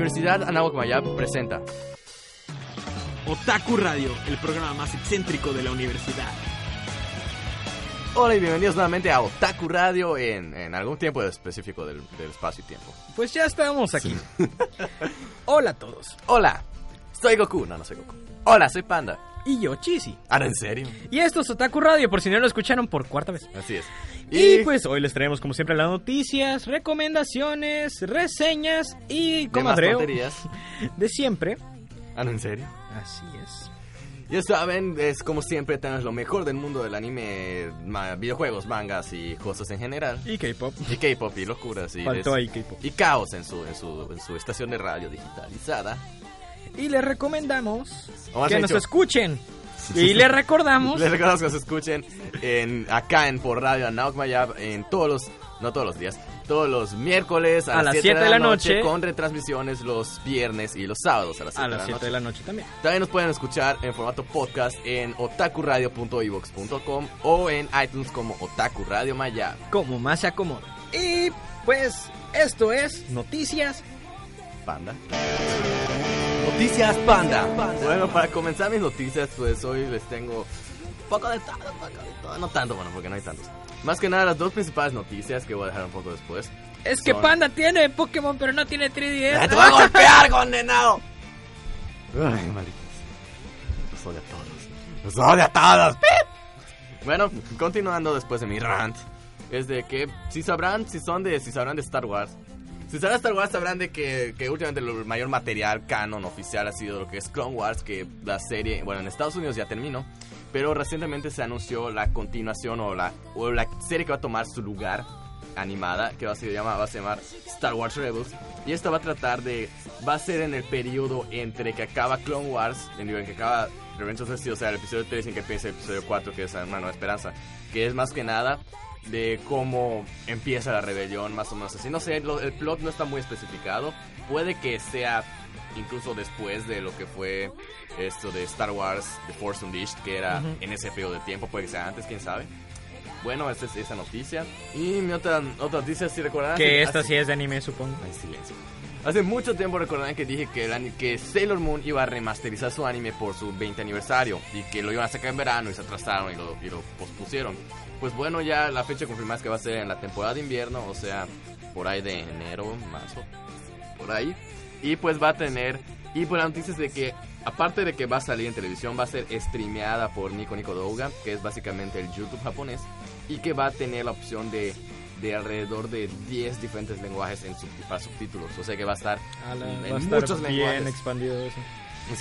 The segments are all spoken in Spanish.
Universidad Anáhuac Mayab presenta Otaku Radio, el programa más excéntrico de la universidad. Hola y bienvenidos nuevamente a Otaku Radio en, en algún tiempo específico del, del espacio y tiempo. Pues ya estamos aquí. Hola a todos. Hola, soy Goku. No, no soy Goku. Hola, soy Panda. Y yo, Chisi. Ah, ¿en serio? Y esto es Otaku Radio, por si no lo escucharon por cuarta vez. Así es. Y, pues hoy les traemos como siempre las noticias, recomendaciones, reseñas y comadreo de siempre. Ah, ¿no, en serio? Así es. Ya saben, es como siempre tenemos lo mejor del mundo del anime, ma- videojuegos, mangas y cosas en general. Y K-pop. Y K-pop y locuras y, Faltó ahí K-pop. y caos en su, en, su, en su estación de radio digitalizada. Y les recomendamos que nos escuchen. Y les recordamos Les recordamos que nos escuchen en, acá en por radio Anauk Mayab en todos los, no todos los días, todos los miércoles a, las 7 de la noche, con retransmisiones los viernes y los sábados a las 7 a de la las 7 noche. de la noche también. También nos pueden escuchar en formato podcast en otakuradio.ivox.com o en iTunes como Otaku Radio Mayab. Como más se acomode. Y pues esto es Noticias Panda. Noticias Panda. Bueno, para comenzar mis noticias, pues hoy les tengo un poco de todo, un poco de todo. No tanto, bueno, porque no hay tantos. Más que nada, las dos principales noticias que voy a dejar un poco después. Es que Son- Panda tiene Pokémon, pero no tiene 3DS. ¡Ah, ¡Te voy a golpear, condenado! Ay, malditos. Los odio a todos. Los odio a todos. ¡Pip! Bueno, continuando después de mi rant, es de que si sabrán, si son de, si sabrán de Star Wars, si sabrán de Star Wars sabrán de que, que últimamente el mayor material canon oficial ha sido lo que es Clone Wars, que la serie, bueno, en Estados Unidos ya terminó, pero recientemente se anunció la continuación o la, o la serie que va a tomar su lugar animada que va a se llama va a llamar Star Wars Rebels y esta va a tratar de va a ser en el periodo entre que acaba Clone Wars en el que acaba Revenge of the Sith, o sea el episodio 3 y en que empieza el episodio 4 que es una nueva esperanza que es más que nada de cómo empieza la rebelión más o menos así no sé el plot no está muy especificado puede que sea incluso después de lo que fue esto de Star Wars The Force Unleashed que era Ujú. en ese periodo de tiempo puede que sea antes quién sabe bueno, esa es esa noticia. Y mi otra, otra noticia, si recordarán... Que esta hace- sí es de anime, supongo. Ay, silencio. Hace mucho tiempo recordarán que dije que, el que Sailor Moon iba a remasterizar su anime por su 20 aniversario y que lo iban a sacar en verano y se atrasaron y lo, y lo pospusieron. Pues bueno, ya la fecha confirmada es que va a ser en la temporada de invierno, o sea, por ahí de enero, marzo, por ahí. Y pues va a tener... Y pues la noticia es de que, aparte de que va a salir en televisión, va a ser streameada por Nico Nico Douga, que es básicamente el YouTube japonés, y que va a tener la opción de, de alrededor de 10 diferentes lenguajes en para subtítulos. O sea que va a estar A la- en va a estar muchos bien lenguajes. expandido eso.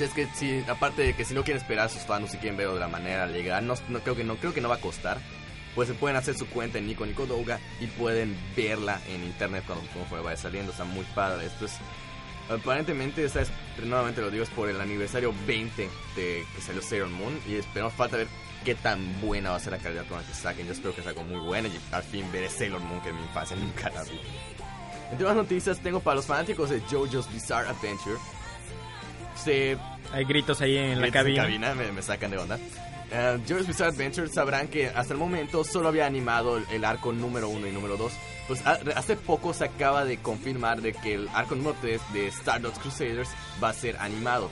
Es que si, aparte de que si no quieren esperar sus fans si quieren verlo de la manera legal, no, no creo que no creo que no va a costar. Pues se pueden hacer su cuenta en Nico Nico Douga y pueden verla en internet cuando conforme vaya saliendo. Está muy padre. Esto es aparentemente esta es nuevamente lo digo es por el aniversario 20 de que salió Sailor Moon y esperamos falta ver qué tan buena va a ser la calidad con la que saquen. Yo espero que sea algo muy buena y al fin veré Sailor Moon que en mi infancia nunca la vi. Entre más noticias tengo para los fanáticos de JoJo's Bizarre Adventure. Se Hay gritos ahí en la Gritos en cabina. me, me sacan de onda. Uh, JoJo's Bizarre sabrán que hasta el momento solo había animado el, arco número 1 y número 2. Pues ha- hace poco se acaba de confirmar de que el arco número 3 de Stardust Crusaders va a ser animado.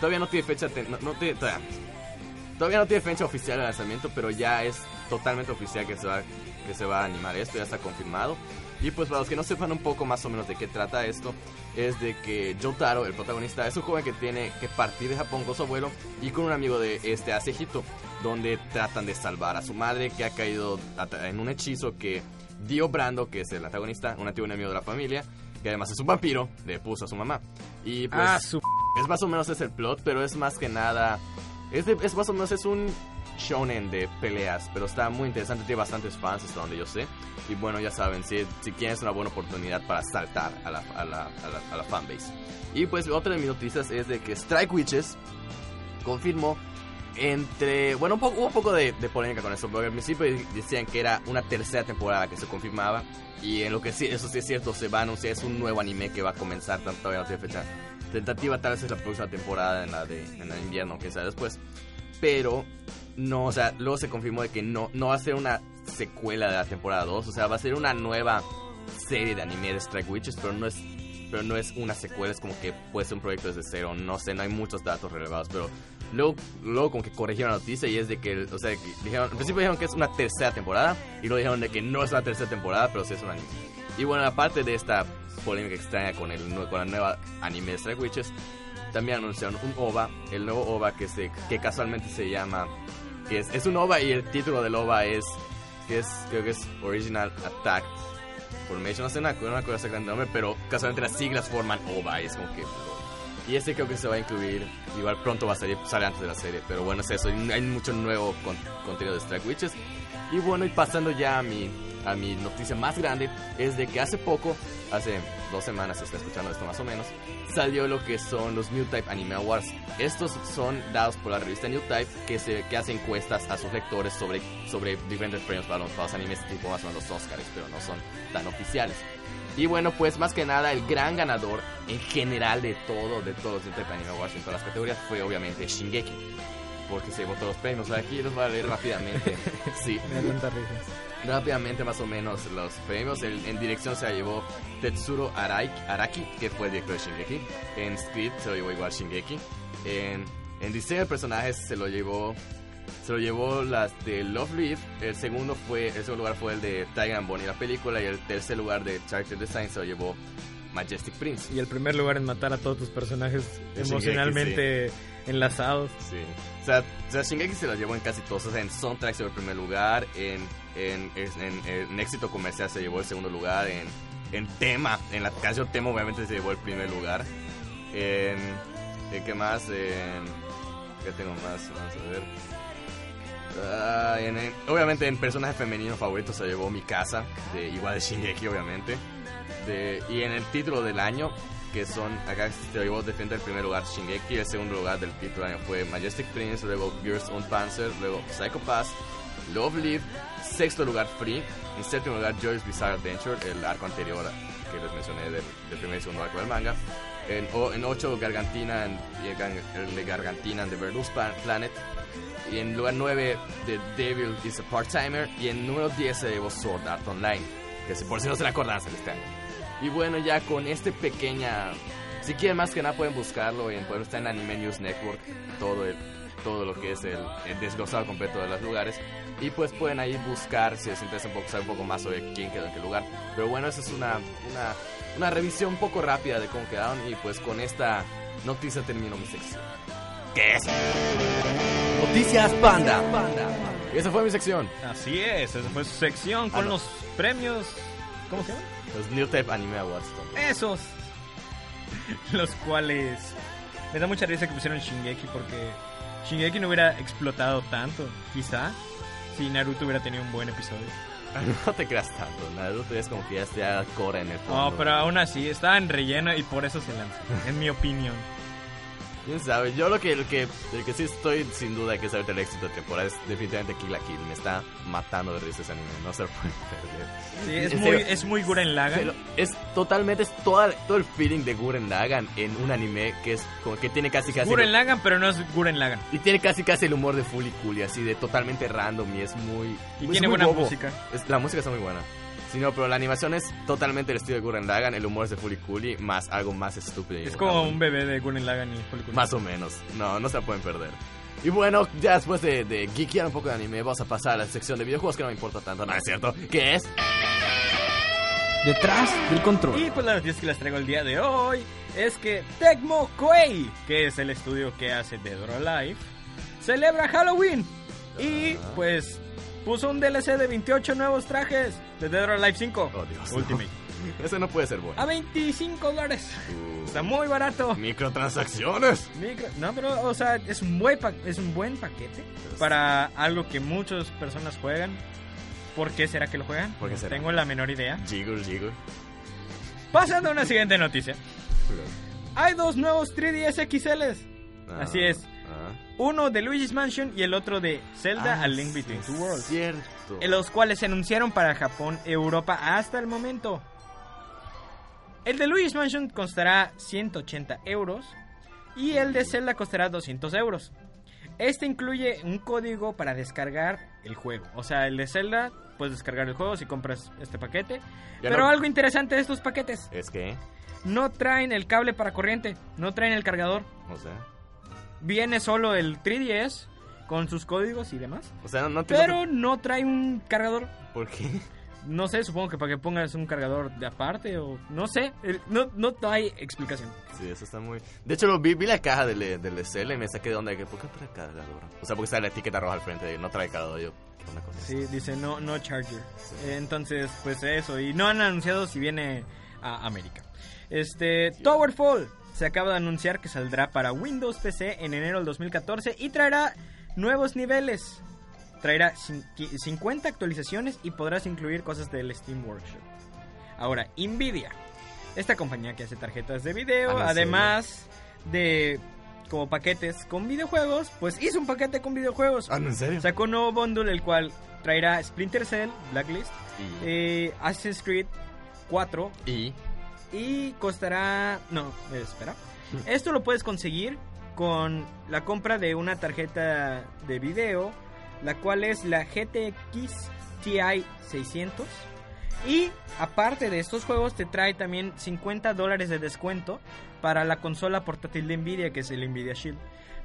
Todavía no tiene fecha, todavía no tiene fecha oficial de lanzamiento, pero ya es totalmente oficial que se va que se va a animar esto, ya está confirmado. Y pues para los que no sepan un poco más o menos de qué trata esto, es de que Jotaro, el protagonista, es un joven que tiene que partir de Japón con su abuelo y con un amigo de este hacia Egipto, donde tratan de salvar a su madre que ha caído en un hechizo que Dio Brando, que es el antagonista, un antiguo enemigo de la familia, que además es un vampiro, le puso a su mamá. Y pues Ah, su... es más o menos es el plot, pero es más que nada. Es, de- es más o menos es un shonen de peleas, pero está muy interesante, tiene bastantes fans hasta donde yo sé. Y bueno, ya saben, si, si quieren es una buena oportunidad para saltar a la, a la, a la, a la fanbase. Y pues otra de mis noticias es de que Strike Witches confirmó entre... Bueno, un poco, hubo un poco de, de polémica con eso, porque al principio decían que era una tercera temporada que se confirmaba. Y en lo que sí, eso sí es cierto, se va a anunciar, es un nuevo anime que va a comenzar, todavía no tiene fecha tentativa, tal vez es la próxima temporada en la de en el invierno, que sea después. Pero no, o sea, luego se confirmó de que no, no va a ser una secuela de la temporada 2, o sea, va a ser una nueva serie de anime de Strike Witches, pero no es pero no es una secuela, es como que puede ser un proyecto desde cero, no sé, no hay muchos datos relevados, pero luego, luego como que corrigieron la noticia y es de que, o sea, que dijeron, al principio dijeron que es una tercera temporada y luego dijeron de que no es una tercera temporada, pero sí es un anime. Y bueno, aparte de esta polémica extraña con, el, con la nueva anime de Strike Witches, también anunciaron un OVA, el nuevo OVA que, se, que casualmente se llama, que es, es un OVA y el título del OVA es, que es, creo que es Original Attack Formation, no sé, no, no me acuerdo exactamente el nombre, pero casualmente las siglas forman OVA es como que... Y este creo que se va a incluir, igual pronto va a salir, sale antes de la serie, pero bueno, es eso, hay mucho nuevo con, contenido de Strike Witches. Y bueno, y pasando ya a mi, a mi noticia más grande, es de que hace poco, hace dos semanas, se está escuchando esto más o menos, salió lo que son los New Type Anime Awards. Estos son dados por la revista New Type que, se, que hace encuestas a sus lectores sobre, sobre diferentes premios para los, para los animes tipo más o menos los Oscars, pero no son tan oficiales. Y bueno, pues más que nada, el gran ganador en general de todo, de todos los New Type Anime Awards en todas las categorías fue obviamente Shingeki. Porque se votó los premios. Aquí los voy a leer rápidamente. sí. Rápidamente, más o menos, los premios. en dirección se la llevó Tetsuro Araki, que fue el director de Shingeki. En script se lo llevó igual Shingeki. En, en diseño de personajes se lo llevó se lo llevó las de Love Live. El segundo fue, el segundo lugar fue el de Tiger and Bonnie, la película. Y el tercer lugar de Character Design se lo llevó Majestic Prince. Y el primer lugar en matar a todos tus personajes emocionalmente enlazados. Sí. O sea, Shingeki se lo llevó en casi todos. O en soundtrack se llevó el primer lugar. En, en, en, éxito comercial se llevó el segundo lugar. En, en tema, en la canción tema obviamente se llevó el primer lugar. En, ¿en qué más? ¿Qué tengo más? Vamos a ver. Ah, obviamente en personaje femenino favorito se llevó mi casa, igual de Shingeki obviamente. Y en el título del año, que son, acá llevó defender el primer lugar Shingeki, el segundo lugar del título del año fue Majestic Prince, luego Gears on Panzer, luego Psycho Pass, Love Live, sexto lugar Free, en séptimo lugar Joy's Bizarre Adventure, el arco anterior que les mencioné del, primer y segundo arco del manga. En, en ocho Gargantina, en, el Gargantina en The Verdus Planet. Y en lugar 9 The Devil is a Part-Timer. Y en número 10 se llevó Sword Art Online. Que por si no se la acordan, se este año. Y bueno, ya con este pequeña... Si quieren más que nada pueden buscarlo en, bueno, está en Anime News Network. Todo el, todo lo que es el, el, desglosado completo de los lugares. Y pues pueden ahí buscar si les interesa un poco, saber un poco más sobre quién quedó en qué lugar. Pero bueno, esa es una, una, una revisión un poco rápida de cómo quedaron. Y pues con esta noticia termino mi sección. ¿Qué es? Noticias Panda. Y esa fue mi sección. Así es, esa fue su sección con ah, los premios. ¿Cómo se llama? Los New Type Anime Awards. Esos. Los cuales. Me da mucha risa que pusieron Shingeki porque Shingeki no hubiera explotado tanto, quizá, si Naruto hubiera tenido un buen episodio. No te creas tanto, Naruto es como que ya está core en el fondo. No, pero aún así, estaba en relleno y por eso se lanzó, en mi opinión. ¿Quién sabe? Yo lo que, el que, el que sí estoy sin duda que saber el éxito de temporada es definitivamente Kill la Kill. Me está matando de risa ese anime. No se lo pueden perder. Sí, es, muy, es muy Guren Lagan. es totalmente, es toda, todo el feeling de Guren Lagan en un anime que es como que tiene casi casi... Guren Lagan, pero no es Guren Lagan. Y tiene casi casi el humor de Fully Cool y así de totalmente random y es muy... Y tiene buena música. la música está muy buena. Sí, no, pero la animación es totalmente el estilo de Gurren Lagann, el humor es de Fully Cooley, más algo más estúpido. Es como un bebé de Gurren Lagann y Fully Más o menos, no, no se la pueden perder. Y bueno, ya después de, de geekear un poco de anime, vamos a pasar a la sección de videojuegos que no me importa tanto, ¿no es cierto? ¿Qué es? Detrás del control. Y pues la noticia que les traigo el día de hoy es que Tecmo Koei, que es el estudio que hace Dead or Alive, celebra Halloween. Y pues puso un DLC de 28 nuevos trajes de Dead or Alive 5 oh, Dios, Ultimate. Ese no puede ser bueno. A 25 dólares. Uh. Está muy barato. Microtransacciones. no, pero, o sea, es un buen, es un buen paquete para algo que muchas personas juegan. ¿Por qué será que lo juegan? Porque Tengo la menor idea. Jiggle, jiggle. Pasando a una siguiente noticia. Hay dos nuevos 3DS XLs. Así ah. es. Uno de Luigi's Mansion y el otro de Zelda A Link Between Two Worlds. Cierto. En los cuales se anunciaron para Japón, Europa hasta el momento. El de Luigi's Mansion costará 180 euros y el de Zelda costará 200 euros. Este incluye un código para descargar el juego. O sea, el de Zelda puedes descargar el juego si compras este paquete. Pero algo interesante de estos paquetes es que no traen el cable para corriente, no traen el cargador. O sea, Viene solo el 3DS con sus códigos y demás. o sea, no entiendo Pero no trae un cargador. por qué. No sé, supongo que para que pongas un cargador de aparte o no sé. No, no hay explicación. Sí, eso está muy... De hecho, lo vi, vi la caja del, del SL y me saqué de onda de que, ¿por qué trae cargador? O sea, porque está la etiqueta roja al frente de no trae cargador. Yo, ¿qué onda con eso? Sí, dice no, no charger. Eh, Entonces, pues eso. Y no han anunciado si viene a América. Este, Towerfall. Se acaba de anunciar que saldrá para Windows PC en enero del 2014 y traerá nuevos niveles. Traerá cin- qui- 50 actualizaciones y podrás incluir cosas del Steam Workshop. Ahora, Nvidia. Esta compañía que hace tarjetas de video, Ah, ¿en además de como paquetes con videojuegos, pues hizo un paquete con videojuegos. Ah, ¿no, ¿en serio? Sacó un nuevo bundle el cual traerá Splinter Cell, Blacklist, Y... eh, Assassin's Creed 4 y... y costará... No, eh, espera. Esto lo puedes conseguir con la compra de una tarjeta de video, la cual es la GTX TI 600. Y aparte de estos juegos te trae también 50 dólares de descuento para la consola portátil de Nvidia que es el Nvidia Shield.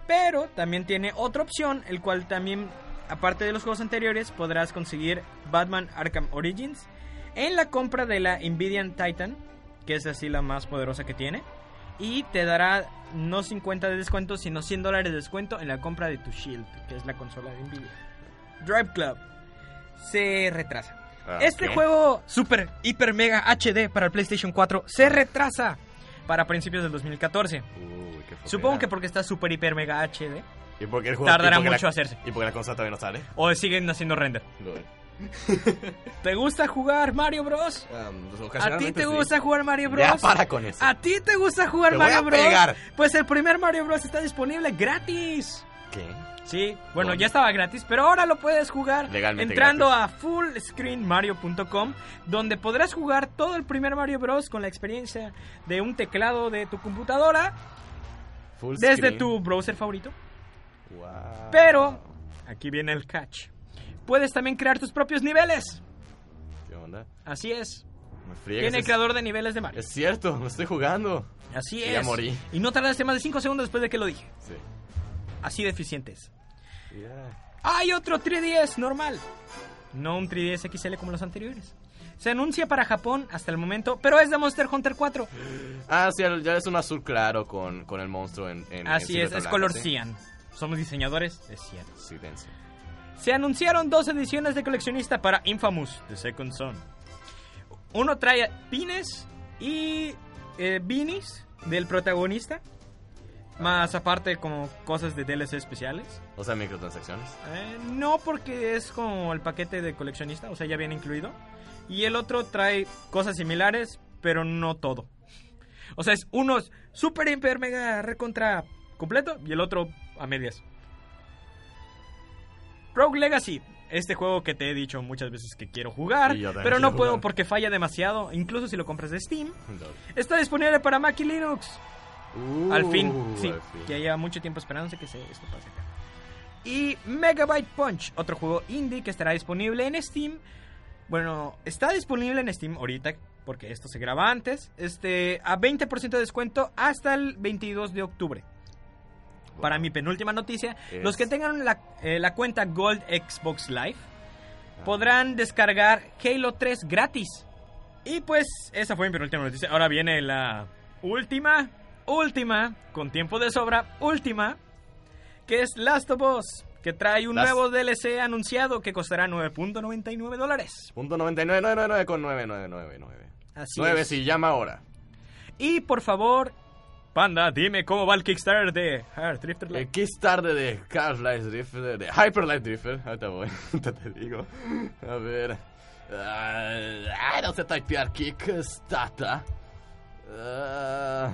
Pero también tiene otra opción, el cual también, aparte de los juegos anteriores, podrás conseguir Batman Arkham Origins en la compra de la Nvidia Titan, que es así la más poderosa que tiene. Y te dará no 50 de descuento, sino 100 dólares de descuento en la compra de tu Shield, que es la consola de Nvidia. Drive Club se retrasa. Ah, Este ¿qué? juego Super Hiper Mega HD para el PlayStation 4 se retrasa para principios del 2014. Uy, qué. Supongo que porque está Super Hiper Mega HD ¿Y porque el juego... tardará y porque mucho la... hacerse. ¿Y porque la consola todavía no sale? o siguen haciendo render. ¿Te gusta jugar Mario Bros? Um, pues, ¿A ti te sí. gusta jugar Mario Bros? Ya para con eso. ¿A ti te gusta jugar Te voy Mario a Bros? pegar. Pues el primer Mario Bros está disponible gratis. ¿Qué? Sí, bueno, ¿Dónde? ya estaba gratis, pero ahora lo puedes jugar Legalmente entrando gratis. a fullscreenmario.com, donde podrás jugar todo el primer Mario Bros con la experiencia de un teclado de tu computadora Full desde screen. tu browser favorito. Wow. Pero aquí viene el catch. Puedes también crear tus propios niveles. ¿Qué onda? Así es. Me friegas. Tiene es, creador de niveles de Mario. es cierto, lo estoy jugando. Así Ya es. morí. Y no tardaste más de 5 segundos después de que lo dije. Sí. Así de eficientes. Ya. Hay otro 3DS normal. No un 3DS XL como los anteriores. Se anuncia para Japón hasta el momento, pero es de Monster Hunter 4. Ah, sí, ya es un azul claro con, con el monstruo en, en Así en es, es color ¿sí? cian. Somos diseñadores de cian. Silencio. Se anunciaron dos ediciones de coleccionista para Infamous, The Second Son. Uno trae pines y eh, beanies del protagonista. Más aparte como cosas de DLC especiales. O sea, microtransacciones. Eh, no porque es como el paquete de coleccionista, o sea, ya viene incluido. Y el otro trae cosas similares, pero no todo. O sea, es uno super, hiper, mega, recontra completo y el otro a medias. Rogue Legacy, este juego que te he dicho muchas veces que quiero jugar, pero no puedo jugar. porque falla demasiado, incluso si lo compras de Steam. Está disponible para Mac y Linux. al fin, Uh, sí. al fin. Que lleva mucho tiempo esperándose que se, esto pase acá. Y Megabyte Punch, otro juego indie que estará disponible en Steam. Bueno, está disponible en Steam ahorita, porque esto se graba antes. Este, a 20% de descuento hasta el 22 de octubre. Para mi penúltima noticia, Es- los que tengan la, eh, la cuenta Gold Xbox Live podrán descargar Halo 3 gratis. Y pues, esa fue mi penúltima noticia. Ahora viene la última, última, con tiempo de sobra, última, que es Last of Us, que trae un nuevo DLC anunciado que costará 9.99 dólares. Punto 99, con 9999. Así 9 es. si llama ahora. Y por favor, Panda, dime cómo va el Kickstarter de Heart Drifter. El Kickstarter de Half-Life Drifter, de Hyper Light Drifter. Ahorita voy, ahorita te digo. A ver. Ah, no sé typear Kickstarter. Ah,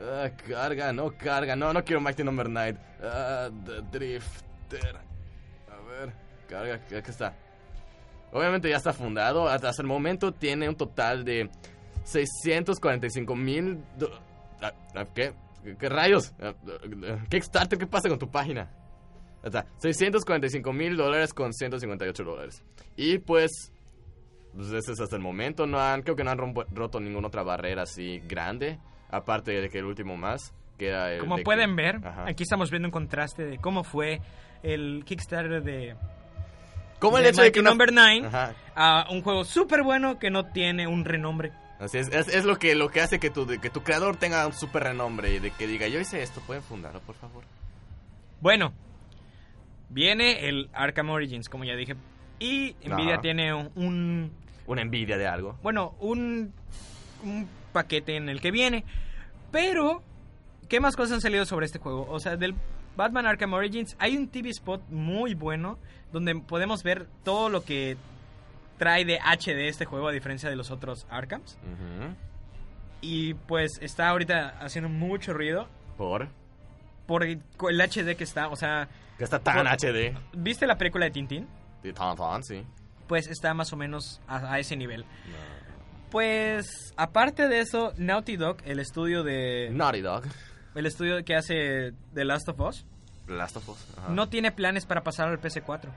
ah, carga, no carga. No, no quiero Mighty Number 9. Ah, the Drifter. A ver, carga, aquí está. Obviamente ya está fundado. Hasta el momento tiene un total de 645 mil... ¿Qué? ¿Qué rayos? Ah, ah, Kickstarter, ¿qué pasa con tu página? Ahí Está, 645 mil dólares con 158 dólares. Y pues, Pues ese es hasta el momento. No han, creo que no han rompo- roto ninguna otra barrera así grande. Aparte de que el último más. Que era el Como de pueden que- ver, Ajá. aquí estamos viendo un contraste de cómo fue el Kickstarter de, Como el de hecho de Mighty que una- Number 9 Ajá. a un juego súper bueno que no tiene un renombre. Así es, es, es lo que lo que hace que tu, que tu creador tenga un super renombre y de que diga, yo hice esto, pueden fundarlo, por favor. Bueno, viene el Arkham Origins, como ya dije. Y Nvidia tiene un, un- Una envidia de algo. bueno, un, un paquete en el que viene. Pero, ¿qué más cosas han salido sobre este juego? O sea, del Batman Arkham Origins hay un TV spot muy bueno donde podemos ver todo lo que trae de HD este juego a diferencia de los otros Arkhams. Y pues está ahorita haciendo mucho ruido Por. por el HD que está. O sea, Que está tan Por- HD. ¿viste la película de Tintín? De tan, sí. Pues está más o menos a, a ese nivel. Pues, aparte de eso, Naughty Dog, el estudio de... Naughty Dog. El estudio que hace The Last of Us, Last of Us. ajá. no tiene planes para pasar al PS4.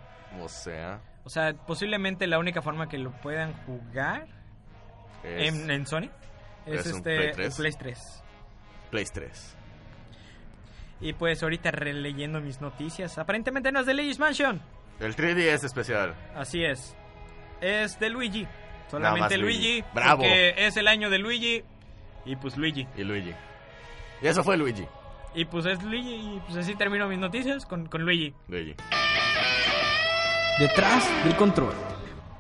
O sea, O sea, posiblemente la única forma que lo puedan jugar es en, en Sony es, este Play el 3. Play 3. Play 3. Y pues ahorita releyendo mis noticias, aparentemente no es de Luigi's Mansion. El 3D es especial. Así es. Es de Luigi. Solamente. Luigi. Bravo. Porque es el año de Luigi. Y pues Luigi. Y Luigi. Y eso fue Luigi. Y pues es Luigi. Y pues así termino mis noticias con, con Luigi. Luigi. Detrás del control.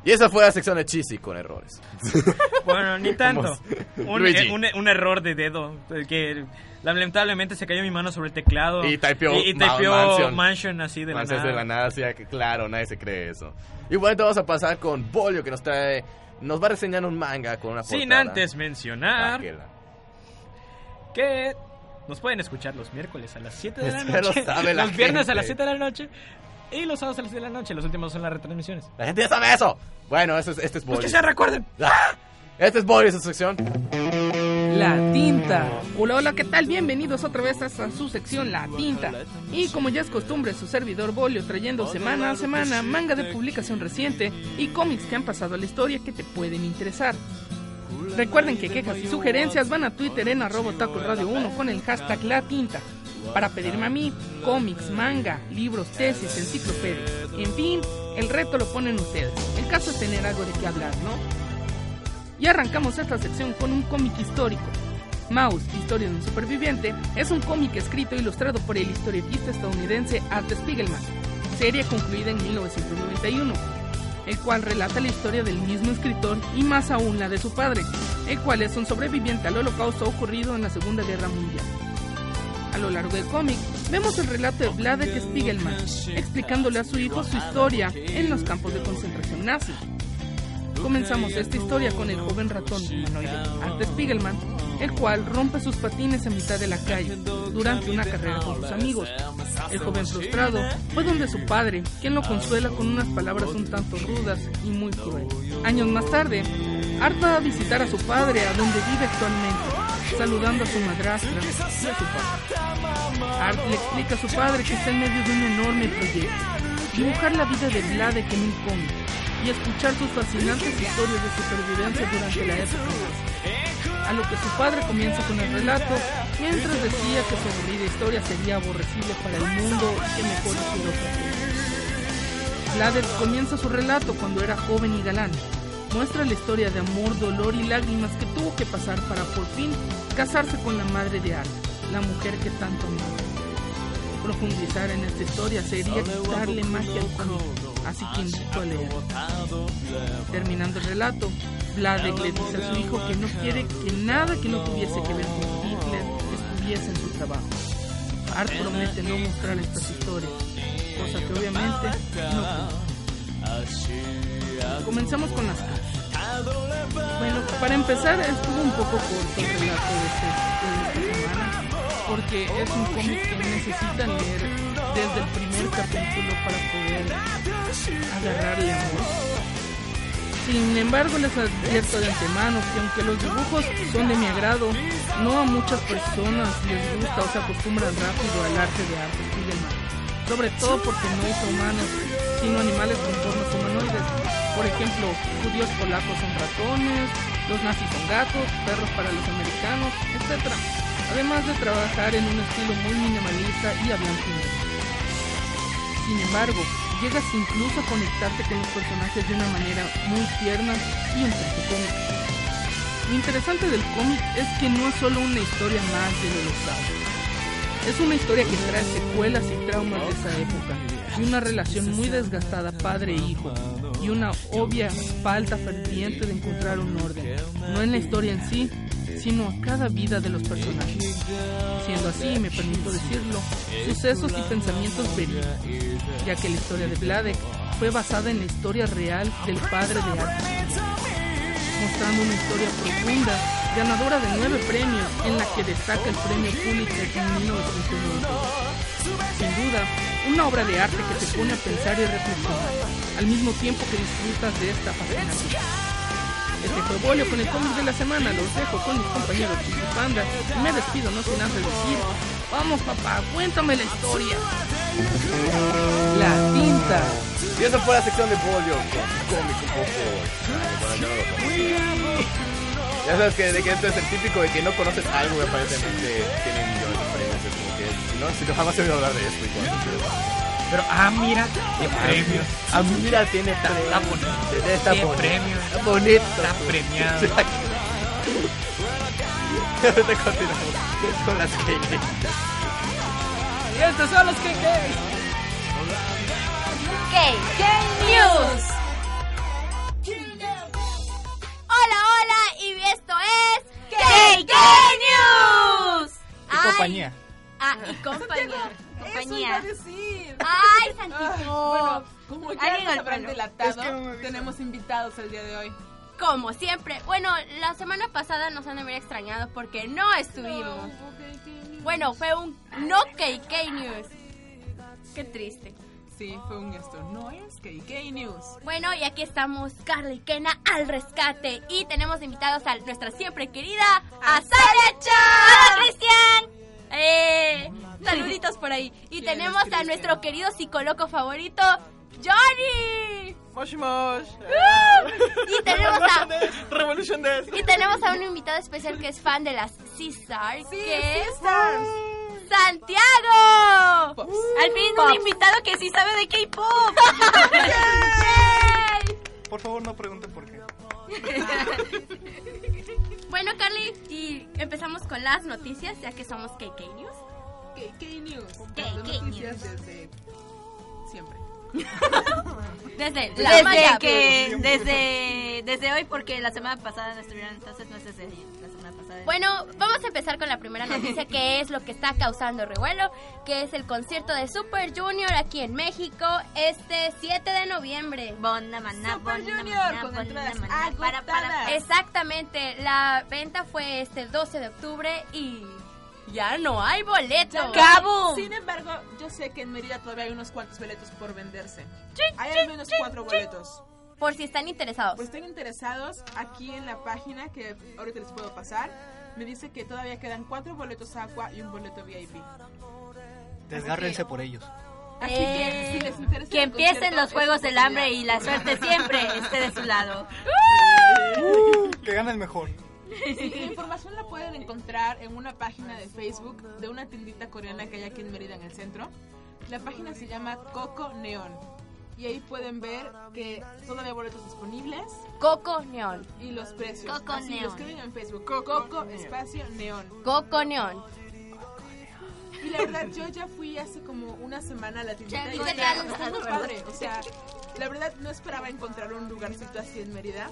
Y esa fue la sección de Cheesy con errores. Bueno, ni tanto. Un, eh, un- un error de dedo. eh, Que lamentablemente se cayó mi mano sobre el teclado. Y typeó Y, typeó Mansion. Mansion así de la nada. de la nada, que claro, nadie se cree eso. Y bueno, vamos a pasar con Bolio que nos trae. Nos va a reseñar un manga con una portada. Sin antes mencionar que nos pueden escuchar los miércoles a las 7 de la lo noche. sabe la los viernes a las 7 de la noche. Y los sábados a las 7 de la noche. Los últimos son las retransmisiones. La gente ya sabe eso. Bueno, eso es, este es Pues Bolio. que se recuerden. ¡Ah! Este es Bolio, esa sección. La tinta. Hola, hola, ¿qué tal? Bienvenidos otra vez a su sección La Tinta. Y como ya es costumbre, su servidor Bolio trayendo semana a semana manga de publicación reciente y cómics que han pasado a la historia que te pueden interesar. Recuerden que quejas y sugerencias van a Twitter en arroba Radio 1 con el hashtag La Tinta. Para pedirme a mí, cómics, manga, libros, tesis, enciclopedias. En fin, el reto lo ponen ustedes. El caso es tener algo de qué hablar, ¿no? Y arrancamos esta sección con un cómic histórico. Mouse, Historia de un Superviviente, es un cómic escrito e ilustrado por el historietista estadounidense Art Spiegelman, serie concluida en 1991, el cual relata la historia del mismo escritor y más aún la de su padre, el cual es un sobreviviente al holocausto ocurrido en la Segunda Guerra Mundial. A lo largo del cómic, vemos el relato de Vladek Spiegelman, explicándole a su hijo su historia en los campos de concentración nazi. Comenzamos esta historia con el joven ratón humanoide Art Spiegelman, el cual rompe sus patines en mitad de la calle durante una carrera con sus amigos. El joven frustrado fue donde su padre, quien lo consuela con unas palabras un tanto rudas y muy crueles. Años más tarde, Art va a visitar a su padre a donde vive actualmente, saludando a su madrastra y a su padre. Art le explica a su padre que está en medio de un enorme proyecto, dibujar la vida de Vladek en un cómic y escuchar sus fascinantes historias de supervivencia durante la época. A lo que su padre comienza con el relato, mientras decía que su aburrida historia sería aborrecible para el mundo y que mejor hiciera otra cosa. Vladek comienza su relato cuando era joven y galán. Muestra la historia de amor, dolor y lágrimas que tuvo que pasar para por fin casarse con la madre de Art, la mujer que tanto amaba. Profundizar en esta historia sería quitarle magia al cómic, así que invito a leer. Terminando el relato, Vladek le dice a su hijo que no quiere que nada que no tuviese que ver con Hitler estuviese en su trabajo. Art promete no mostrar estas historias, cosa que obviamente no. Comenzamos con las cartas. Bueno, para empezar estuvo un poco corto el relato de, este, de semana, porque es un cómic que necesitan leer desde el primer capítulo para poder agarrarle amor. Sin embargo, les advierto de antemano que aunque los dibujos son de mi agrado, no a muchas personas les gusta o se acostumbran rápido al arte de arte. Sobre todo porque no usa humanos, sino animales con formas. Por ejemplo, judíos polacos son ratones, los nazis son gatos, perros para los americanos, etc. Además de trabajar en un estilo muy minimalista y a. Sin embargo, llegas incluso a conectarte con los personajes de una manera muy tierna y un tanto cómica. Lo interesante del cómic es que no es solo una historia más de holocausto. Es una historia que trae secuelas y traumas de esa época, y una relación muy desgastada padre-hijo, y una obvia falta ferviente de encontrar un orden, no en la historia en sí, sino a cada vida de los personajes. Siendo así, me permito decirlo, sucesos y pensamientos verídicos, ya que la historia de Vladek fue basada en la historia real del padre de Arthur, mostrando una historia profunda, ganadora de nueve premios, en la que destaca el premio Pulitzer en 1990. Sin duda, una obra de arte que te pone a pensar y reflexionar, al mismo tiempo que disfrutas de esta fascinación. Este fue Bolio con el cómic de la semana. Los dejo con mis compañeros Panda. Y me despido, no sin antes decir: Vamos, papá, cuéntame la historia. La tinta. Y esa fue la sección de Bolio con cómic un poco. Ya sabes que, de que esto es el típico de que no conoces algo y aparentemente tiene millones no, si no jamás he oído hablar de esto. Igual, Pero, ah, mira, qué premios. A mí, mira, tiene Está, está bonito. Está Qué bonito. premio. Está bonito. Está premiado. Ahorita continuamos con las que Y estos son los que KK News. Hola, hola, y esto es KK News. Y compañía. Ah, y compañía. Eso iba a compañía. decir. Ay, Santito. Bueno, como ya Alguien nos habrán delatado, tenemos invitados el día de hoy. Como siempre. Bueno, la semana pasada nos han de haber extrañado porque no estuvimos. Bueno, fue un no KK News. Qué triste. Sí, fue un esto. No es KK News. Bueno, y aquí estamos Carla y Kena al rescate. Y tenemos invitados a nuestra siempre querida Azalecha. ¡Hola, Cristian! Eh, saluditos por ahí. Y ¿Quién tenemos a nuestro querido psicólogo favorito, Johnny. Mosh Mosh. Y tenemos a Revolution Death. y tenemos a un invitado especial que es fan de las Caesar, que es. Santiago. Pops. Al fin un invitado que sí sabe de K-pop. Por favor, no pregunten por qué. Bueno, Carly, y empezamos con las noticias, ya que somos KK News. KK News. KK Las noticias desde siempre. Desde la Desde que, desde, desde hoy, porque la semana pasada no estuvieron, entonces no es desde ayer. Bueno, vamos a empezar con la primera noticia, que es lo que está causando revuelo, que es el concierto de Super Junior aquí en México este 7 de noviembre. Bona maná, Super Junior, maná, con maná, para, para. Exactamente, la venta fue este 12 de octubre y ya no hay boletos. ¡Cabo! Sin embargo, yo sé que en Mérida todavía hay unos cuantos boletos por venderse. Hay al menos cuatro boletos. Por si están interesados. Pues estén interesados aquí en la página que ahorita les puedo pasar. Me dice que todavía quedan cuatro boletos Aqua y un boleto VIP. Desgárrense por ellos. Así Eh, que si les interesa Que empiecen los juegos del hambre y la suerte siempre esté de su lado. Que gane el mejor. Sí, la información la pueden encontrar en una página de Facebook de una tiendita coreana que hay aquí en Mérida en el centro. La página se llama Coco Neon. Y ahí pueden ver que todavía hay boletos disponibles Coco Neón. y los precios. Coco Así lo Neon. escriben en Facebook. Coco, espacio neón. Coco Neón. Y la verdad, yo ya fui hace como una semana a la tiendita y está muy padre. O sea, la verdad no esperaba encontrar un lugarcito así en Mérida.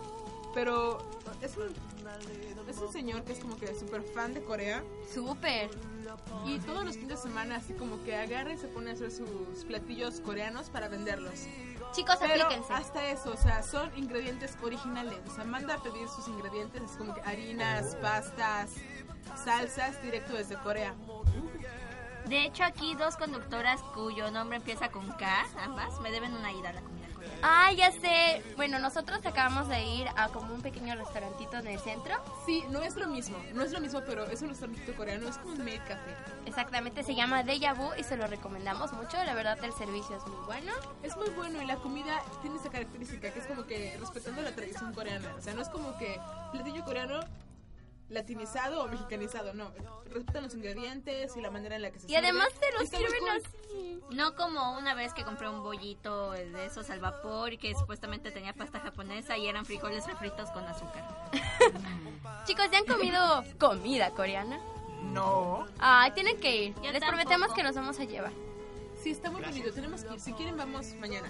Pero es un, es un señor que es como que súper fan de Corea. Súper. Y todos los fines de semana así como que agarra y se pone a hacer sus platillos coreanos para venderlos. Chicos, Pero aplíquense. hasta eso, o sea, son ingredientes originales. O sea, manda a pedir sus ingredientes, es como que harinas, pastas, salsas, directo desde Corea. De hecho, aquí dos conductoras cuyo nombre empieza con K, ambas, me deben una ida a la comida. Ah, ya sé. Bueno, nosotros acabamos de ir a como un pequeño restaurantito en el centro. Sí, no es lo mismo, no es lo mismo, pero es un restaurante coreano, es como un maid café. Exactamente, se llama Deja Vu y se lo recomendamos mucho. La verdad, el servicio es muy bueno. Es muy bueno y la comida tiene esa característica que es como que respetando la tradición coreana. O sea, no es como que platillo coreano latinizado o mexicanizado, no. Respetan los ingredientes y la manera en la que se Y además te lo Está muy sirven cool. así. No como una vez que compré un bollito de esos al vapor que supuestamente tenía pasta japonesa y eran frijoles refritos con azúcar. Chicos, ¿ya han comido comida coreana? No. Ay, tienen que ir. Yo Les tampoco. prometemos que los vamos a llevar. Sí, está muy bonito, tenemos que ir. Si quieren, vamos mañana.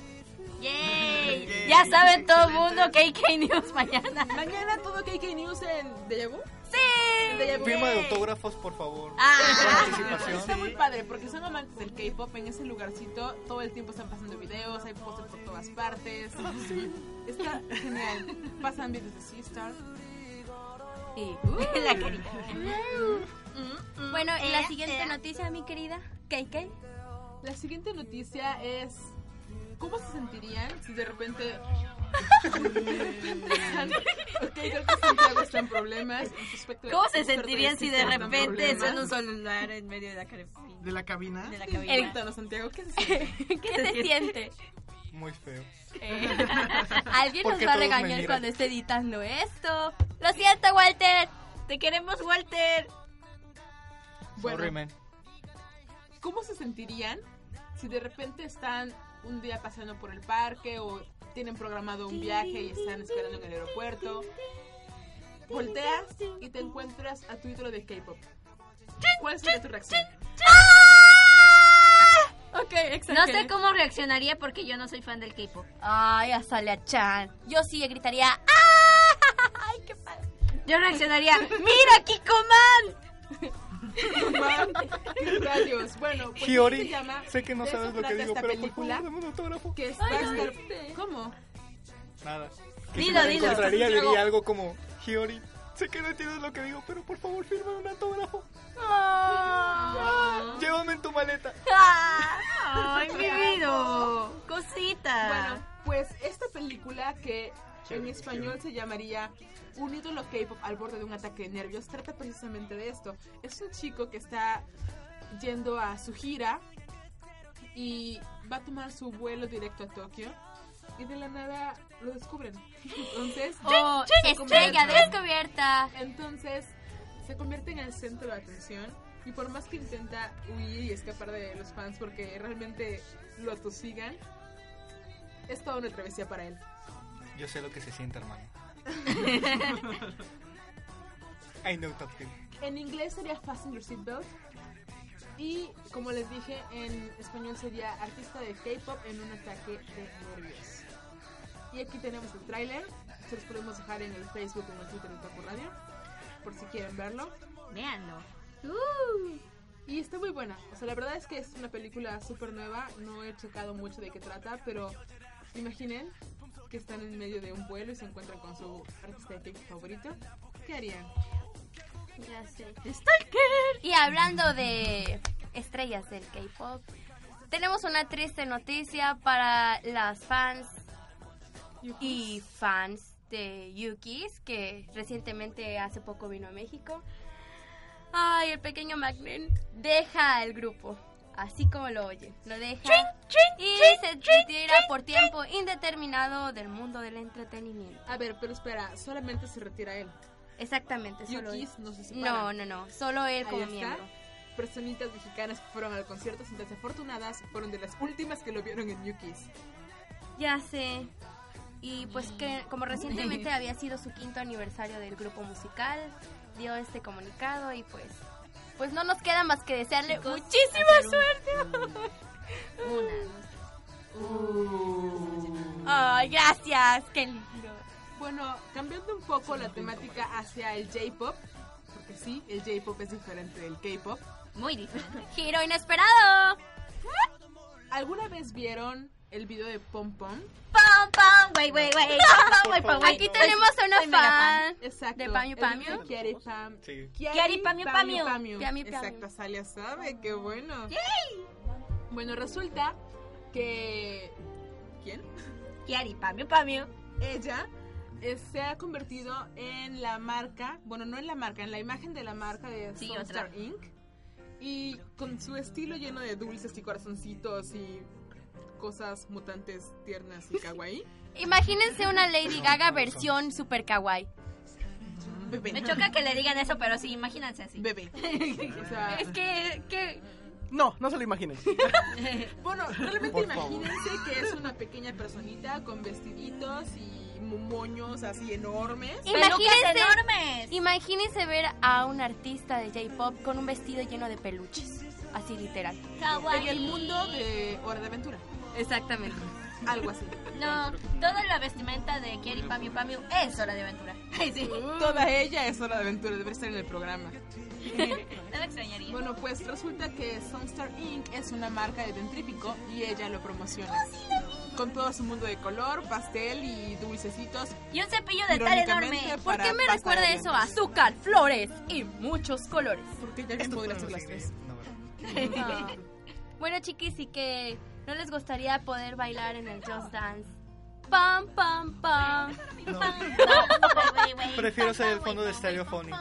¡Yay! Ya saben todo el mundo KK News mañana. Mañana todo KK News en Deja Vu. ¡Sí! Firma de autógrafos, por favor. Ah. Está muy padre porque son amantes del K-pop en ese lugarcito. Todo el tiempo están pasando videos, hay pósters por todas partes. Está genial. Pasan videos de Sea-Star. Y la carita. Bueno, y la Eh, siguiente noticia, mi querida KK. La siguiente noticia es ¿Cómo se sentirían si de repente Ok, creo que Santiago está en problemas. en su espectro- ¿Cómo se sentirían si de repente suena un celular en medio de la carita? ¿De la cabina? De la cabina. Cuéntanos, Santiago, ¿qué se siente? ¿Qué se siente? Muy feo. Alguien nos va a regañar cuando esté editando esto. Lo siento, Walter. Te queremos, Walter. Bueno. Sorry, man. ¿Cómo se sentirían si de repente están un día pasando por el parque o tienen programado un viaje y están esperando en el aeropuerto? Volteas y te encuentras a tu ídolo de K-pop. ¿Cuál sería tu reacción? Ok, No exacto. sé cómo reaccionaría porque yo no soy fan del K-pop. Ay, a Chan. Yo sí gritaría. ¡Ah! ¡Ay, qué padre! Yo reaccionaría, ¡Mira, Kikoman! ¿Qué rayos? Bueno, pues Hiyori, así se llama. sé que no sabes lo que digo, pero por favor, dame un autógrafo. que está ¿Cómo? Nada. Que Dilo, si me dilo. encontraría diría algo como, Hiyori, sé que no entiendes lo que digo, pero por favor, firma un autógrafo. Ah. Llévame en tu maleta. ¡Ay, mi vida! Cosita. Bueno, pues esta película que en español se llamaría Un ídolo K-pop al borde de un ataque de nervios trata precisamente de esto. Es un chico que está yendo a su gira y va a tomar su vuelo directo a Tokio y de la nada lo descubren. Entonces, Oh, se estrella convierte- descubierta. Entonces se convierte en el centro de atención y por más que intenta huir y escapar de los fans porque realmente lo atosigan, es toda una travesía para él. Yo sé lo que se siente, hermano. I know that feeling. En inglés sería Fasten Your Seatbelt y como les dije en español sería artista de K-pop en un ataque de nervios. Y aquí tenemos el tráiler, se los podemos dejar en el Facebook o en el Twitter de Taco Radio por si quieren verlo. Véanlo. Y está muy buena. O sea, la verdad es que es una película súper nueva. No he checado mucho de qué trata, pero imaginen que están en medio de un vuelo y se encuentran con su artista de favorito. ¿Qué harían? Ya sé. Y hablando de estrellas del K-pop, tenemos una triste noticia para las fans y fans de Yukis, que recientemente hace poco vino a México. Ay, el pequeño Magnen deja el grupo, así como lo oyen. Lo deja y se retira por tiempo indeterminado del mundo del entretenimiento. A ver, pero espera, solamente se retira él. Exactamente, solo él. No se. No, no, no, solo él Ahí como está. miembro. Personitas mexicanas que fueron al concierto sin desafortunadas fueron de las últimas que lo vieron en Yukis. Ya sé. Y pues que como recientemente había sido su quinto aniversario del grupo musical, dio este comunicado y pues pues no nos queda más que desearle Chicos, muchísima un- suerte. Una. Ay, gracias, qué lindo. Bueno, cambiando un poco la temática hacia el J-pop, porque sí, el J-pop es diferente del K-pop. Muy diferente. Giro inesperado. ¿Alguna vez vieron el video de Pom Pom? Pam, pam, wait, wait, wait. Pam, pam, wait, pam, wait. Aquí tenemos a una fan. Exacto. ¿De video de Kiari Pam. Sí. Kiari. Pamiu Pamiu. Exacto, Salia sabe, qué bueno. Bueno, resulta que... ¿Quién? Kiari, Pamiu Pamiu. ella eh, se ha convertido en la marca, bueno, no en la marca, en la imagen de la marca de Sí, otra. Inc. Y con su estilo lleno de dulces y corazoncitos y cosas mutantes tiernas y kawaii. Imagínense una Lady Gaga versión super kawaii. Bebé. Me choca que le digan eso, pero sí, imagínense así. Bebé. O sea, Es que, que No, no se lo imaginen. bueno, realmente Por favor. imagínense que es una pequeña personita con vestiditos y moños así enormes. Imagínense- enormes. imagínense ver a un artista de J-pop con un vestido lleno de peluches. Así literal. En el mundo de Hora de Aventura. Exactamente. Algo así. No, toda la vestimenta de Kiari, Pamiu Pamiu es hora de aventura. Ay, sí. Toda ella es Hora de Aventura, debería estar en el programa. No me extrañaría. Bueno, pues resulta que Sunstar Inc. es una marca de dentrífico y ella lo promociona. Con todo su mundo de color, pastel y dulcecitos. Y un cepillo de tal enorme. ¿Por qué me recuerda eso? dientes. Azúcar, flores y muchos colores. Porque ya bien podría ser las tres. Ah. Bueno, chiquis, y que no les gustaría poder bailar en el Just Dance. Pam, pam, pam. Prefiero ser el fondo de Stereophony.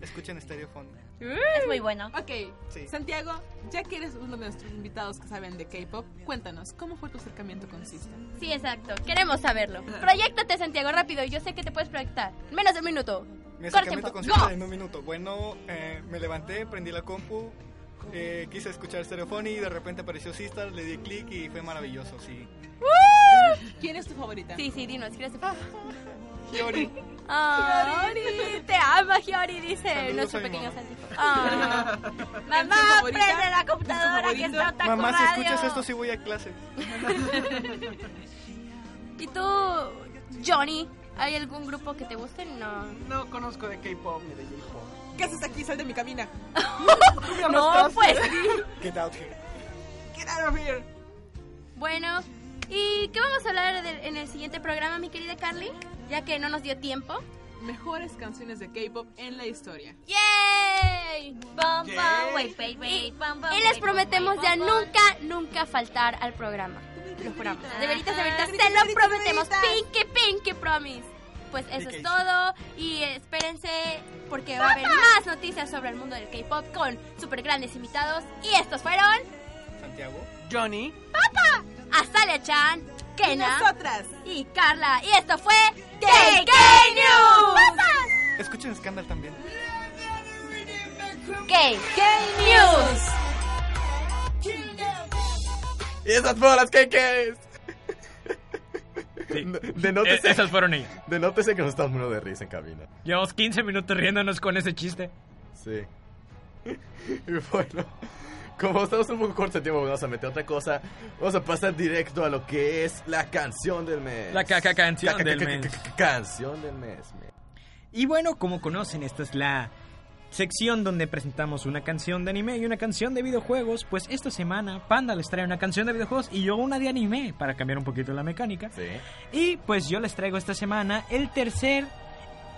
Escuchen Stereophony. Es muy bueno. Ok, Sí. Santiago, ya que eres uno de nuestros invitados que saben de K-pop, cuéntanos, ¿cómo fue tu acercamiento con Sista? Sí, exacto. Queremos saberlo. Proyectate, Santiago, rápido. Yo sé que te puedes proyectar. En Menos de un minuto. Mi acercamiento con en un minuto. Bueno, eh, me levanté, prendí la compu, eh, quise escuchar Stereophony y de repente apareció Sistar, le di clic y fue maravilloso, sí. ¿Quién es tu favorita? Sí, sí, dinos. ¿quieres? Hiori, Ay, te ama, Giori, dice Saludos nuestro pequeño mamá. Santiago. Ah. Mamá, favorita? prende la computadora ¿Tu que está Otaku mamá, si Radio. escuchas esto, sí voy a clase. ¿Y tú, Johnny? ¿Hay algún grupo que te guste? No. No conozco de K-pop ni de J-pop. ¿Qué haces aquí? Sal de mi cabina. No, pues. Get out here. Get out of here. Bueno, ¿y qué vamos a hablar de- en el siguiente programa, mi querida Carly? Ya que no nos dio tiempo. Mejores canciones de K-pop en la historia. ¡Yay! Bum, bum, wait, wait, wait, bum, bum, Y les prometemos ya bum, bum. nunca, nunca faltar al programa. Lo juramos. De veritas, de veritas, se lo prometemos. Pinky, pinky promise. Pues eso es todo. Y espérense porque va a haber más noticias sobre el mundo del K-pop con super grandes invitados. Y estos fueron Santiago. Johnny. Azalea-chan, Y Kena nosotras. y Carla. Y esto fue KK News. Escuchen Scandal también. KK News. Y esas fueron las KKs. Denótese, Eh, esas fueron ellas. denótese que nos estamos muriendo de risa en cabina. Llevamos 15 minutos riéndonos con ese chiste. Sí. Y bueno, como estamos un poco cortos de tiempo, vamos a meter otra cosa. Vamos a pasar directo a lo que es la canción del mes. La caca canción del mes. ca- ca- Canción del mes. me- Y bueno, como conocen, esta es la sección donde presentamos una canción de anime y una canción de videojuegos. Pues esta semana Panda les trae una canción de videojuegos y yo una de anime para cambiar un poquito la mecánica. Sí. Y pues yo les traigo esta semana el tercer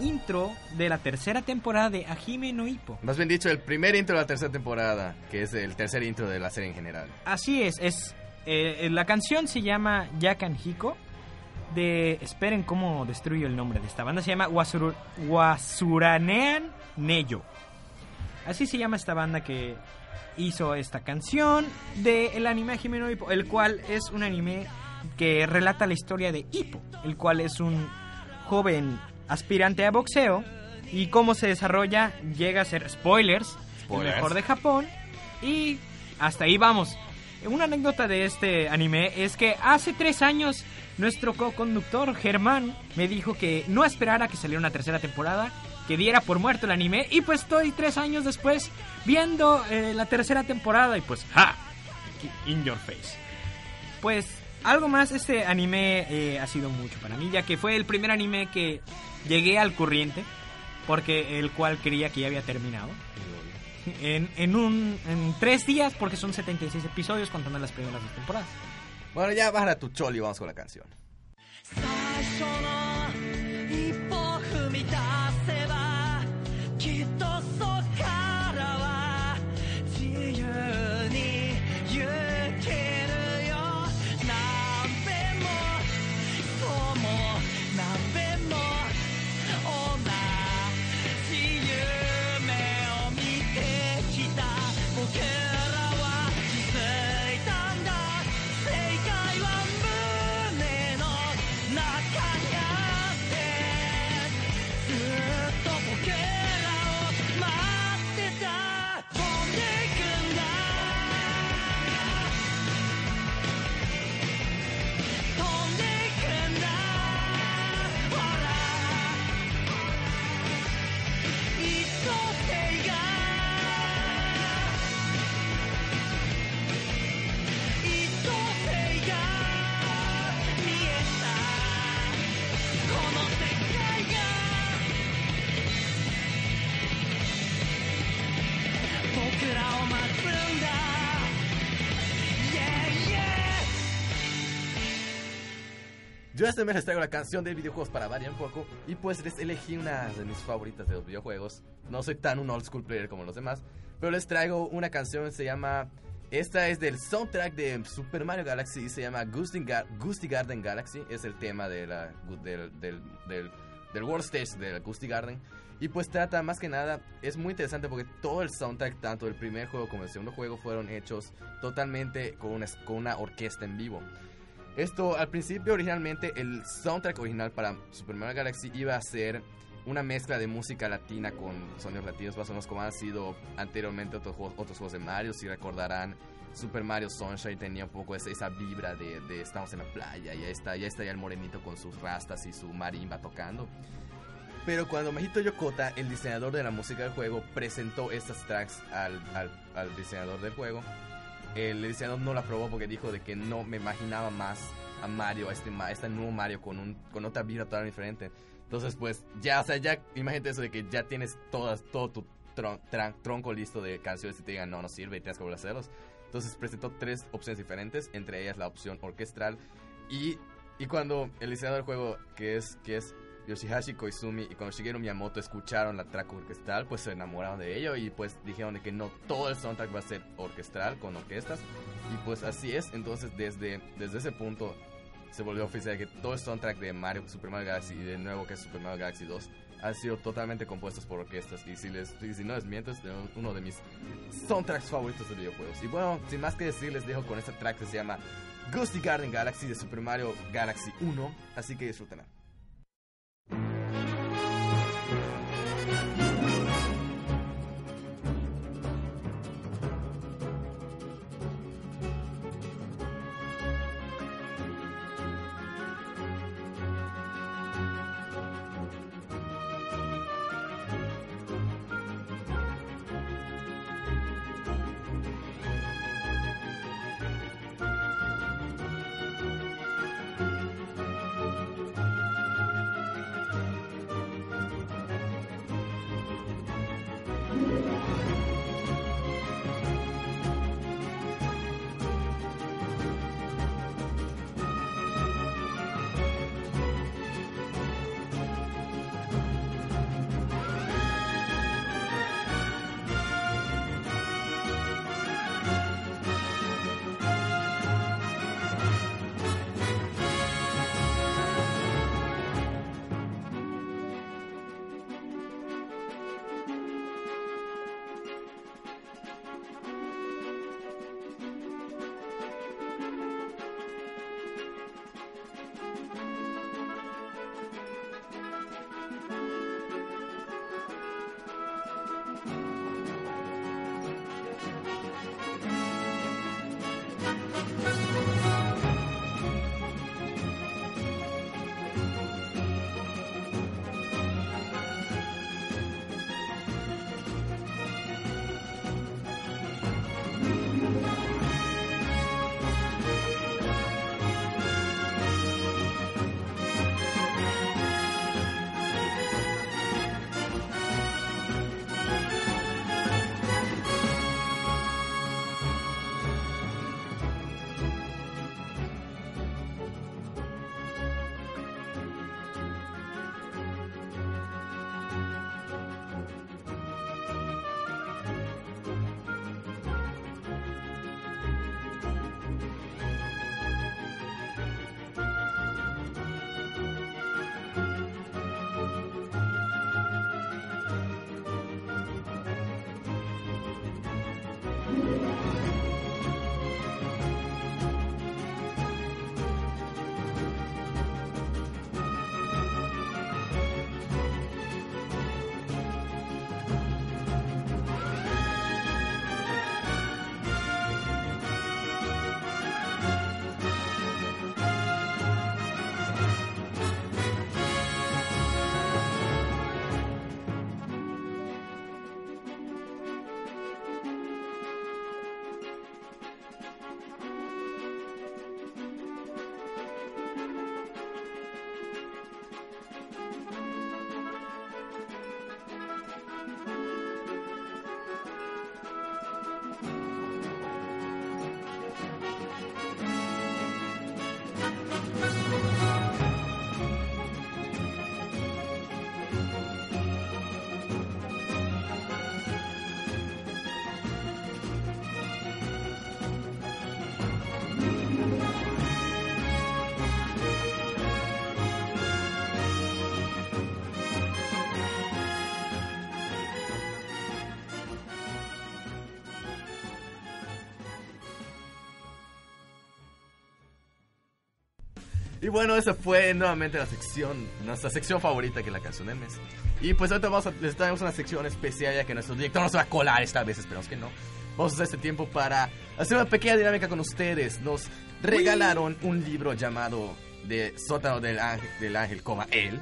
intro de la tercera temporada de Hajime no. Más bien dicho, el primer intro de la tercera temporada, que es el tercer intro de la serie en general. Así es, es eh, la canción se llama Yakan Hiko. De esperen cómo destruyo el nombre de esta banda. Se llama Wasuranean Neyo. Así se llama esta banda que hizo esta canción del anime Hajime no Ippo, el cual es un anime que relata la historia de Ippo, el cual es un joven aspirante a boxeo y cómo se desarrolla llega a ser spoilers, el Spoilers. mejor de Japón y hasta ahí vamos. Una anécdota de este anime es que hace tres años nuestro co-conductor Germán me dijo que no esperara que saliera una tercera temporada, que diera por muerto el anime y pues estoy tres años después viendo eh, la tercera temporada y pues ¡ja! In your face. Pues algo más, este anime eh, ha sido mucho para mí, ya que fue el primer anime que llegué al corriente, porque el cual creía que ya había terminado. En, en un en tres días, porque son 76 episodios contando las primeras dos temporadas. Bueno, ya baja tu choli y vamos con la canción. Yo este mes les traigo la canción de videojuegos para variar un poco. Y pues les elegí una de mis favoritas de los videojuegos. No soy tan un old school player como los demás. Pero les traigo una canción, se llama... Esta es del soundtrack de Super Mario Galaxy y se llama Gusty, Ga- Gusty Garden Galaxy. Es el tema de la, del, del, del, del World Stage de Gusty Garden. Y pues trata más que nada, es muy interesante porque todo el soundtrack, tanto del primer juego como del segundo juego, fueron hechos totalmente con una, con una orquesta en vivo. Esto al principio originalmente el soundtrack original para Super Mario Galaxy iba a ser una mezcla de música latina con sonidos latinos, más o menos como han sido anteriormente otros juegos, otros juegos de Mario, si recordarán Super Mario Sunshine tenía un poco esa, vibra de, estamos en la playa, ya está, ya está ya el morenito con sus rastas y su marimba tocando. Pero cuando Majito Yokota, el diseñador de la música del juego, presentó estas tracks al diseñador del juego, el diseñador no la aprobó porque dijo de que no me imaginaba más a Mario, a este, este nuevo Mario con, un, con otra vibra totalmente diferente. Entonces, pues, ya, o sea, ya, imagínate eso de que ya tienes todas, todo tu tron- tronco listo de canciones y te digan, no, no sirve y tienes que volver a hacerlos. Entonces presentó tres opciones diferentes, entre ellas la opción orquestral. Y, y cuando el diseñador del juego, que es, que es Yoshihashi Koizumi y cuando Shigeru Miyamoto escucharon la track orquestral, pues se enamoraron de ello y pues dijeron de que no todo el soundtrack va a ser orquestral con orquestas. Y pues así es, entonces desde, desde ese punto se volvió oficial que todo el soundtrack de Mario, Super Mario Galaxy y de nuevo que es Super Mario Galaxy 2 han sido totalmente compuestos por orquestas y si les y si no les miento es uno de mis soundtracks favoritos de videojuegos. Y bueno, sin más que decir les dejo con esta track que se llama Ghosty Garden Galaxy de Super Mario Galaxy 1, así que disfrútenla. あ! Y bueno, esa fue nuevamente la sección, nuestra sección favorita que es la canción del mes. Y pues ahorita vamos a, les traemos una sección especial ya que nuestro director no se va a colar esta vez, esperamos que no. Vamos a usar este tiempo para hacer una pequeña dinámica con ustedes. Nos regalaron un libro llamado de Sótano del Ángel, del ángel coma él.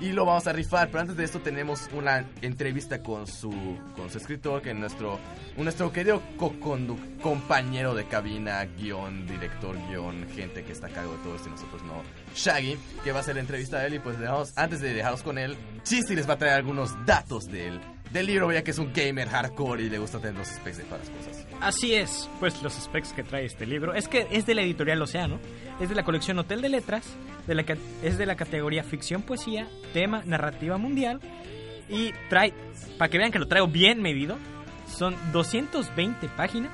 Y lo vamos a rifar, pero antes de esto tenemos una entrevista con su, con su escritor, que es nuestro, nuestro querido co-condu- compañero de cabina, guion, director, guion, gente que está a cargo de todo esto y nosotros no. Shaggy, que va a hacer la entrevista a él y pues dejamos, antes de dejarlos con él, Chisi les va a traer algunos datos del, del libro, ya que es un gamer hardcore y le gusta tener los specs de todas las cosas. Así es, pues los specs que trae este libro es que es de la editorial Océano, es de la colección Hotel de Letras, de la, es de la categoría ficción, poesía, tema, narrativa mundial y trae, para que vean que lo traigo bien medido, son 220 páginas,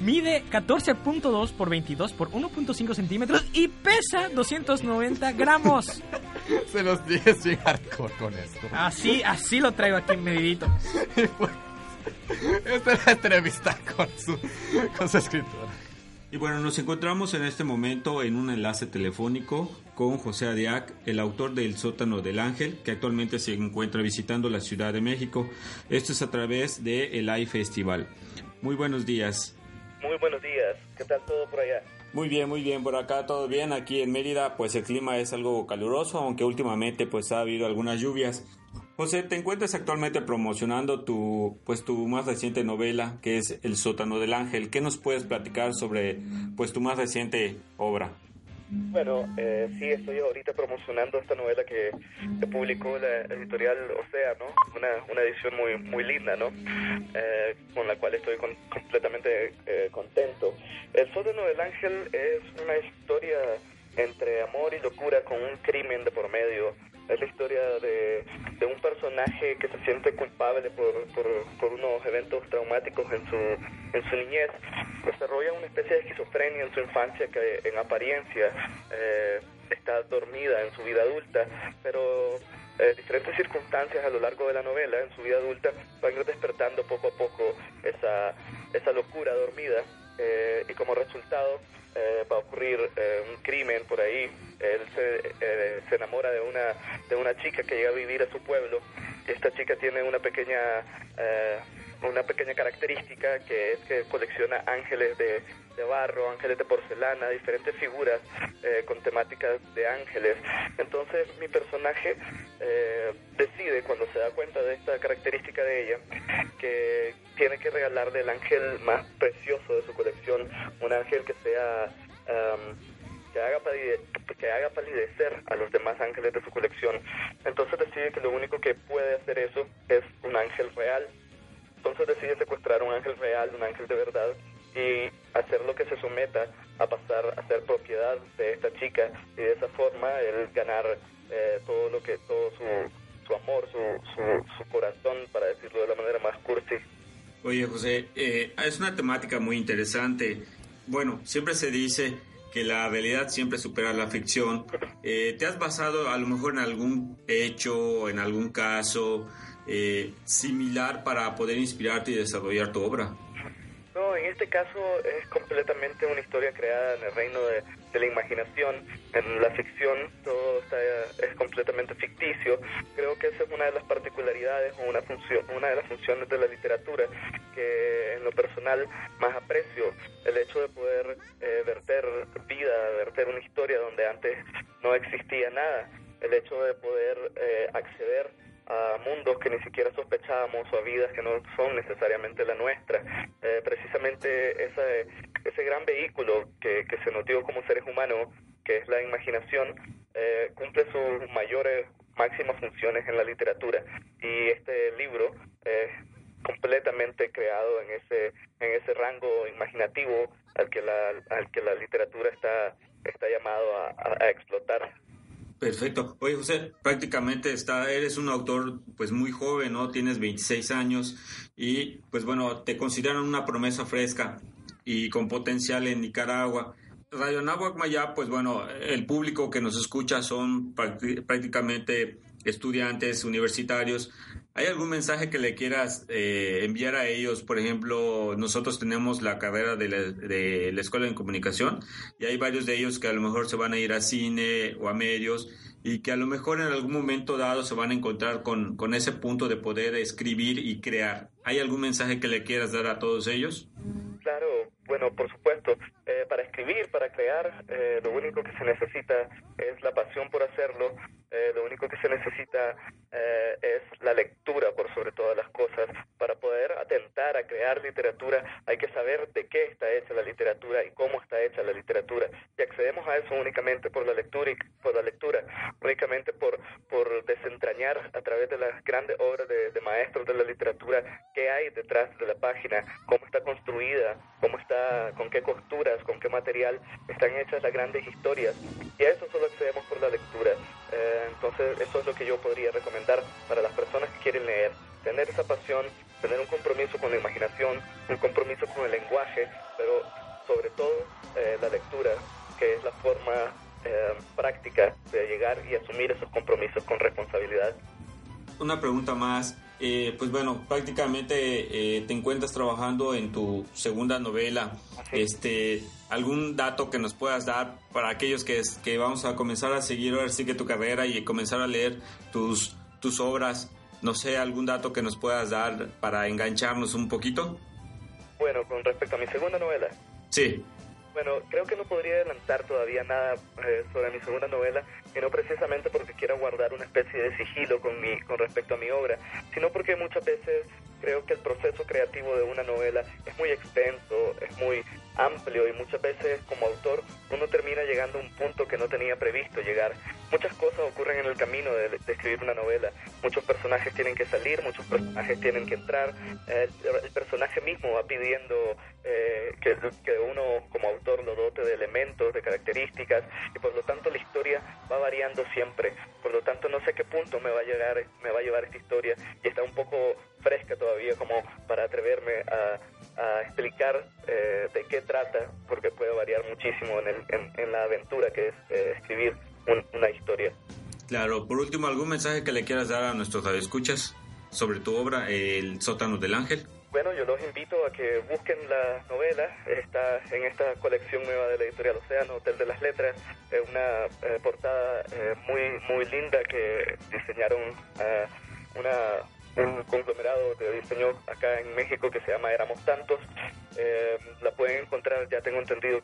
mide 14.2 por 22 por 1.5 centímetros y pesa 290 gramos. Se los dije sin hardcore con esto. Así, así lo traigo aquí medidito. Esta es la entrevista con su, con su escritor. Y bueno, nos encontramos en este momento en un enlace telefónico con José Adiac, el autor del Sótano del Ángel, que actualmente se encuentra visitando la Ciudad de México. Esto es a través de el AI Festival. Muy buenos días. Muy buenos días, ¿qué tal todo por allá? Muy bien, muy bien, por acá todo bien. Aquí en Mérida, pues el clima es algo caluroso, aunque últimamente pues ha habido algunas lluvias. José, te encuentras actualmente promocionando tu, pues tu más reciente novela, que es El sótano del ángel. ¿Qué nos puedes platicar sobre, pues tu más reciente obra? Bueno, eh, sí, estoy ahorita promocionando esta novela que, publicó la editorial Océano, una, una edición muy muy linda, ¿no? Eh, con la cual estoy completamente eh, contento. El sótano del ángel es una historia entre amor y locura con un crimen de por medio. Es la historia de, de un personaje que se siente culpable por, por, por unos eventos traumáticos en su, en su niñez. Desarrolla una especie de esquizofrenia en su infancia que en apariencia eh, está dormida en su vida adulta, pero eh, diferentes circunstancias a lo largo de la novela en su vida adulta van despertando poco a poco esa, esa locura dormida eh, y como resultado eh, va a ocurrir eh, un crimen por ahí. Él se, eh, se enamora de una, de una chica que llega a vivir a su pueblo esta chica tiene una pequeña, eh, una pequeña característica que es que colecciona ángeles de, de barro, ángeles de porcelana, diferentes figuras eh, con temáticas de ángeles. Entonces mi personaje eh, decide cuando se da cuenta de esta característica de ella que tiene que regalarle el ángel más precioso de su colección, un ángel que sea am, que haga que haga palidecer a los demás ángeles de su colección. Entonces decide que lo único que puede hacer eso es un ángel real. Entonces decide secuestrar un ángel real, un ángel de verdad y hacerlo que se someta a pasar a ser propiedad de esta chica y de esa forma él ganar eh, todo lo que todo su, su amor, su, su, su corazón, para decirlo de la manera más cursi. Oye, José, eh, es una temática muy interesante. Bueno, siempre se dice que la realidad siempre supera la ficción. Eh, ¿Te has basado a lo mejor en algún hecho, en algún caso eh, similar para poder inspirarte y desarrollar tu obra? No, en este caso es completamente una historia creada en el reino de, de la imaginación. En la ficción todo está, es completamente ficticio. Creo que esa es una de las particularidades o una, función, una de las funciones de la literatura que en lo personal más aprecio. El hecho de poder eh, verter vida, verter una historia donde antes no existía nada. El hecho de poder eh, acceder a mundos que ni siquiera sospechábamos o a vidas que no son necesariamente la nuestra. Eh, precisamente ese, gran vehículo que, que se nos dio como seres humanos, que es la imaginación, eh, cumple sus mayores, máximas funciones en la literatura. Y este libro es completamente creado en ese, en ese rango imaginativo al que la, al que la literatura está, está llamado a explotar. Perfecto. Oye, José, prácticamente está, eres un autor pues muy joven, ¿no? Tienes 26 años y pues bueno, te consideran una promesa fresca y con potencial en Nicaragua. Radio Nahuac Maya, pues bueno, el público que nos escucha son prácti- prácticamente estudiantes universitarios. ¿Hay algún mensaje que le quieras eh, enviar a ellos? Por ejemplo, nosotros tenemos la carrera de la, Escuela de Comunicación y hay varios de ellos que a lo mejor se van a ir a cine o a medios y que a lo mejor en algún momento dado se van a encontrar con, con ese punto de poder escribir y crear. ¿Hay algún mensaje que le quieras dar a todos ellos? Claro, bueno, por supuesto. Eh, para escribir, para crear, eh, lo único que se necesita es la pasión por hacerlo. Eh, lo único que se necesita eh, es la lectura por sobre todas las cosas. Para poder atentar a crear literatura hay que saber de qué está hecha la literatura y cómo está hecha la literatura. Y accedemos a eso únicamente por la lectura y por la lectura, únicamente por, por desentrañar a través de las grandes obras de, de maestros de la literatura qué hay detrás de la página, cómo está construida, cómo está, con qué costuras, con qué material están hechas las grandes historias. Y a eso solo accedemos por la lectura. Eh, entonces, eso es lo que yo podría recomendar para las personas que quieren leer. Tener esa pasión, tener un compromiso con la imaginación, un compromiso con el lenguaje, pero sobre todo eh, la lectura, que es la forma eh, práctica de llegar y asumir esos compromisos con responsabilidad. Una pregunta más. Eh, pues bueno, prácticamente eh, te encuentras trabajando en tu segunda novela. Este, ¿Algún dato que nos puedas dar para aquellos que, es- que vamos a comenzar a seguir ahora sí que tu carrera y comenzar a leer tus, tus obras? No sé, algún dato que nos puedas dar para engancharnos un poquito. Bueno, con respecto a mi segunda novela, Sí. Bueno, creo que no podría adelantar todavía nada eh, sobre mi segunda novela, y no precisamente porque quiera guardar una especie de sigilo con, mi, con respecto a mi obra, sino porque muchas veces creo que el proceso creativo de una novela es muy extenso, es muy amplio y muchas veces como autor uno termina llegando a un punto que no tenía previsto llegar. Muchas cosas ocurren en el camino de, escribir una novela. Muchos personajes tienen que salir, muchos personajes tienen que entrar. Eh, el, personaje mismo va pidiendo que, que uno como autor lo dote de elementos, de características y por lo tanto la historia va variando siempre. Por lo tanto no sé qué punto me va a llegar, me va a llevar esta historia y está un poco fresca todavía como para atreverme a, a explicar eh, de qué trata, porque puede variar muchísimo en, el, en, en la aventura que es eh, escribir un- una historia. Claro, por último, ¿algún mensaje que le quieras dar a nuestros radioescuchas sobre tu obra, El sótano del ángel? Busquen la novela. Está en esta colección nueva de la editorial Océano, Hotel de las Letras. Es una eh, portada eh, muy muy linda que diseñaron eh, una, un conglomerado de diseño acá en México que se llama Éramos Tantos. Eh, la pueden encontrar, ya tengo entendido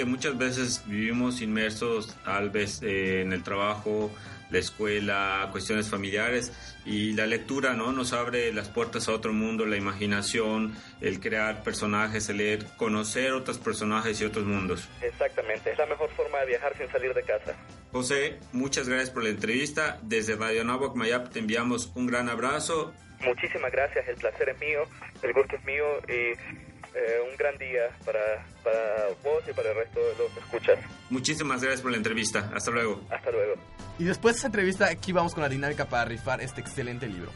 Que muchas veces vivimos inmersos tal vez eh, en el trabajo, la escuela, cuestiones familiares y la lectura, ¿no? Nos abre las puertas a otro mundo, la imaginación, el crear personajes, el leer, conocer otros personajes y otros mundos. Exactamente, es la mejor forma de viajar sin salir de casa. José, muchas gracias por la entrevista. Desde Radio Nahuac Mayap te enviamos un gran abrazo. Muchísimas gracias, el placer es mío, el gusto es mío y eh, un gran día para, para vos y para el resto de los que escuchas. Muchísimas gracias por la entrevista. Hasta luego. Hasta luego. Y después de esa entrevista, aquí vamos con la dinámica para rifar este excelente libro.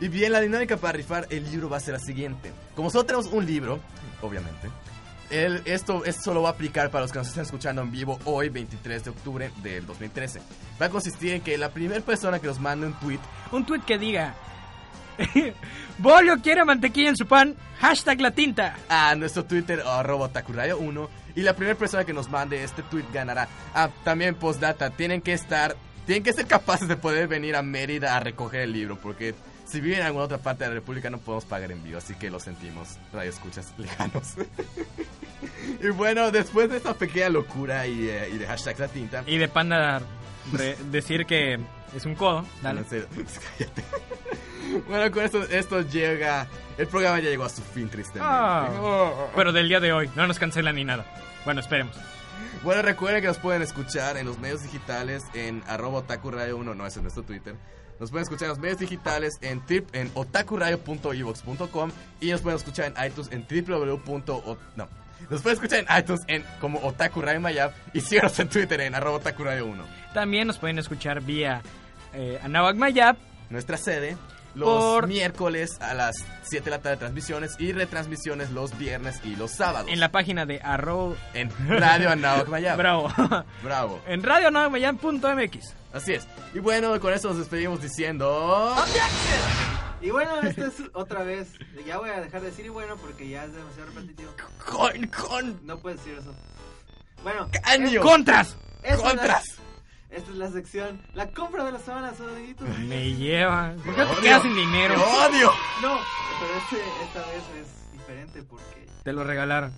Y bien, la dinámica para rifar el libro va a ser la siguiente. Como solo tenemos un libro, obviamente, el- esto, esto solo va a aplicar para los que nos estén escuchando en vivo hoy, 23 de octubre del 2013. Va a consistir en que la primera persona que nos mande un tweet, Un tweet que diga... Bolio quiere mantequilla en su pan, hashtag la tinta. a nuestro Twitter, arroba otakuradio1, y la primera persona que nos mande este tweet ganará. Ah, también postdata, tienen que estar, tienen que ser capaces de poder venir a Mérida a recoger el libro, porque si viven en alguna otra parte de la República no podemos pagar envío, así que lo sentimos, radio escuchas lejanos. y bueno, después de esta pequeña locura y, eh, y de hashtag la tinta, Y de panda decir que es un codo. Dale. No, cállate. bueno, con esto, esto llega, el programa ya llegó a su fin tristemente. Ah, pero del día de hoy, no nos cancelan ni nada. Bueno, esperemos. Bueno, recuerden que nos pueden escuchar en los medios digitales en arroba otaku radio 1, no, ese es nuestro Twitter. Nos pueden escuchar en los medios digitales en, trip, en otakuradio.evox.com y nos pueden escuchar en iTunes en www. No. Nos pueden escuchar en iTunes en como Otaku Radio Mayab y síganos en Twitter en arroba Otaku Radio 1. También nos pueden escuchar vía eh, Anahuac Mayap. Nuestra sede los Por- miércoles a las 7 de la tarde transmisiones y retransmisiones los viernes y los sábados. En la página de arroba... En Radio Anahuac Mayab. Bravo. Bravo. en radioanahuacmayap.mx. Así es. Y bueno, con eso nos despedimos diciendo... Y bueno, esto es otra vez. Ya voy a dejar de decir y bueno porque ya es demasiado repetitivo. Con, con. No puedes decir eso. Bueno. Caño. ¡Contras! esta es ¡Contras! Esta es la sección. La compra de la semana, amiguitos. Me lleva. ¿Por qué Te odio. quedas sin dinero? ¡Te odio! No, pero este, esta vez es diferente porque. Te lo regalaron.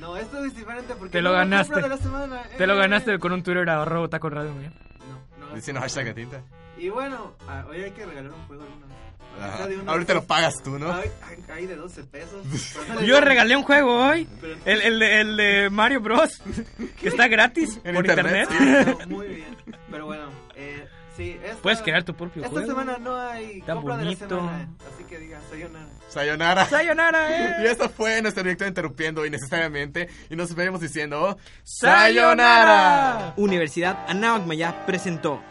No, esto es diferente porque. Te lo no, la ganaste. compra de la semana, Te lo eh. ganaste con un Twitter arroba taco radio. Mayap. No, no. Diciendo hashtag tinta. Y bueno, hoy hay que regalar un juego alguna vez. Ahorita lo pagas tú, ¿no? Hay, de 12 pesos. Yo regalé un juego hoy. El, el, de- el de Mario Bros. Que está gratis En por internet, internet. No, muy bien. Pero bueno, eh, sí. Esta, Puedes crear tu propio Esta juego. semana no hay Está compra bonito. de la semana. Así que diga, sayonara. Sayonara. Sayonara, eh. Y esto fue nuestro director interrumpiendo innecesariamente. Y nos despedimos diciendo. ¡Sayonara! Universidad Anáhuac Mayap presentó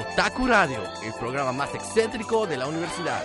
Otaku Radio, el programa más excéntrico de la universidad.